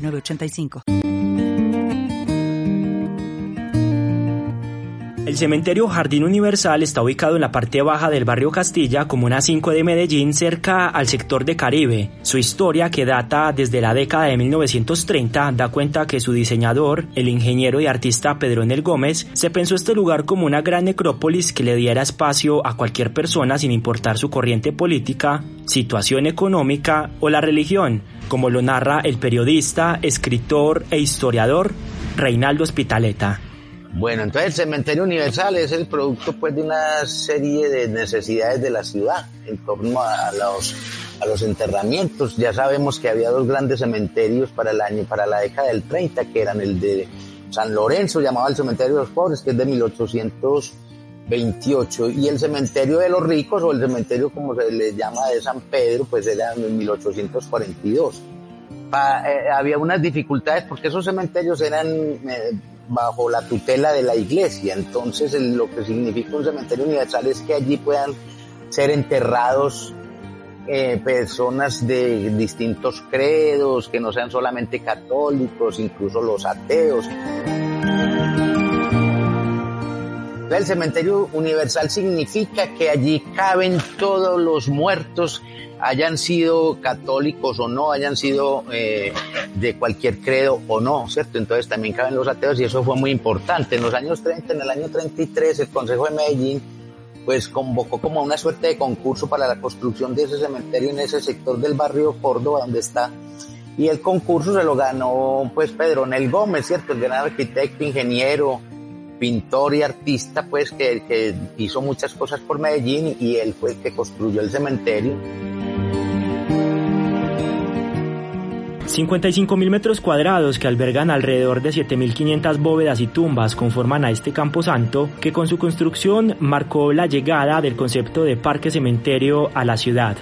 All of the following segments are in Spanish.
8985. El cementerio Jardín Universal está ubicado en la parte baja del barrio Castilla, comuna 5 de Medellín, cerca al sector de Caribe. Su historia, que data desde la década de 1930, da cuenta que su diseñador, el ingeniero y artista Pedro Enel Gómez, se pensó este lugar como una gran necrópolis que le diera espacio a cualquier persona sin importar su corriente política, situación económica o la religión como lo narra el periodista, escritor e historiador Reinaldo Spitaleta. Bueno, entonces el cementerio universal es el producto pues de una serie de necesidades de la ciudad en torno a los a los enterramientos. Ya sabemos que había dos grandes cementerios para el año para la década del 30 que eran el de San Lorenzo, llamado el cementerio de los pobres, que es de 1800 28 y el cementerio de los ricos o el cementerio como se le llama de San Pedro pues era en 1842. Eh, había unas dificultades porque esos cementerios eran eh, bajo la tutela de la iglesia, entonces lo que significa un cementerio universal es que allí puedan ser enterrados eh, personas de distintos credos, que no sean solamente católicos, incluso los ateos. El cementerio universal significa que allí caben todos los muertos, hayan sido católicos o no, hayan sido eh, de cualquier credo o no, ¿cierto? Entonces también caben los ateos y eso fue muy importante. En los años 30, en el año 33, el Consejo de Medellín pues convocó como una suerte de concurso para la construcción de ese cementerio en ese sector del barrio Córdoba donde está y el concurso se lo ganó pues Pedro Nel Gómez, ¿cierto? El gran arquitecto, ingeniero, pintor y artista, pues que, hizo muchas cosas por Medellín y él fue el que construyó el cementerio. 55.000 metros cuadrados que albergan alrededor de 7.500 bóvedas y tumbas conforman a este campo santo que con su construcción marcó la llegada del concepto de parque cementerio a la ciudad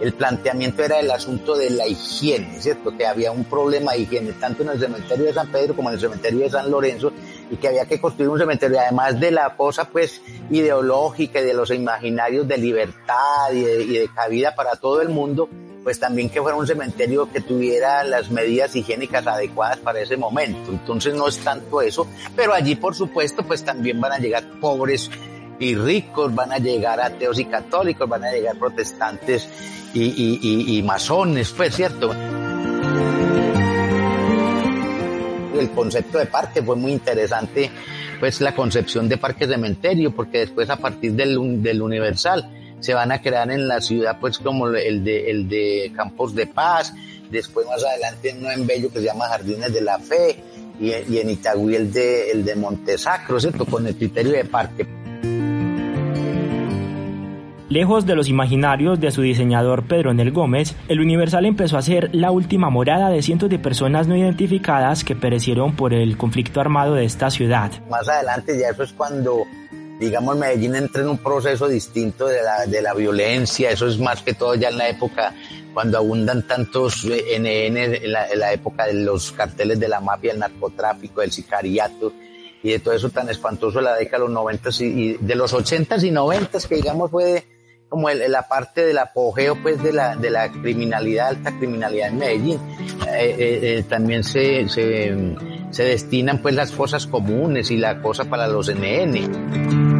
el planteamiento era el asunto de la higiene, ¿cierto? Que había un problema de higiene tanto en el cementerio de San Pedro como en el cementerio de San Lorenzo y que había que construir un cementerio, además de la cosa pues ideológica y de los imaginarios de libertad y de, cabida para todo el mundo, pues también que fuera un cementerio que tuviera las medidas higiénicas adecuadas para ese momento. Entonces no es tanto eso, pero allí por supuesto pues también van a llegar pobres y ricos, van a llegar ateos y católicos, van a llegar protestantes y, y masones, pues cierto el concepto de parque fue muy interesante, pues la concepción de parque cementerio, porque después a partir del, del Universal se van a crear en la ciudad, pues como el de, el de Campos de Paz, después más adelante uno en Bello que se llama Jardines de la Fe, y, en Itagüí el de, el de Montesacro, ¿cierto? Con el criterio de parque. Lejos de los imaginarios de su diseñador Pedro Nel Gómez, el Universal empezó a ser la última morada de cientos de personas no identificadas que perecieron por el conflicto armado de esta ciudad. Más adelante ya eso es cuando digamos, Medellín entra en un proceso distinto de la, de la violencia, eso es más que todo ya en la época cuando abundan tantos NN, en la, época de los carteles de la mafia, el narcotráfico, el sicariato y de todo eso tan espantoso de la década de los 90 y, de los 80 y 90 que digamos fue como la parte del apogeo pues de la, criminalidad, alta criminalidad en Medellín. Eh, eh, eh, también se, destinan pues las fosas comunes y la cosa para los NN.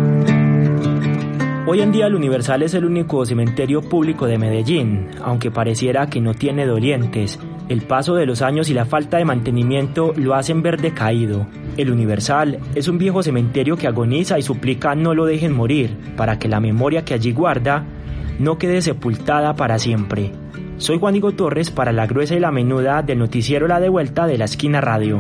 Hoy en día el Universal es el único cementerio público de Medellín, aunque pareciera que no tiene dolientes. El paso de los años y la falta de mantenimiento lo hacen ver decaído. El Universal es un viejo cementerio que agoniza y suplica no lo dejen morir, para que la memoria que allí guarda no quede sepultada para siempre. Soy Juan Diego Torres para la gruesa y la menuda del noticiero La Devuelta de la Esquina Radio.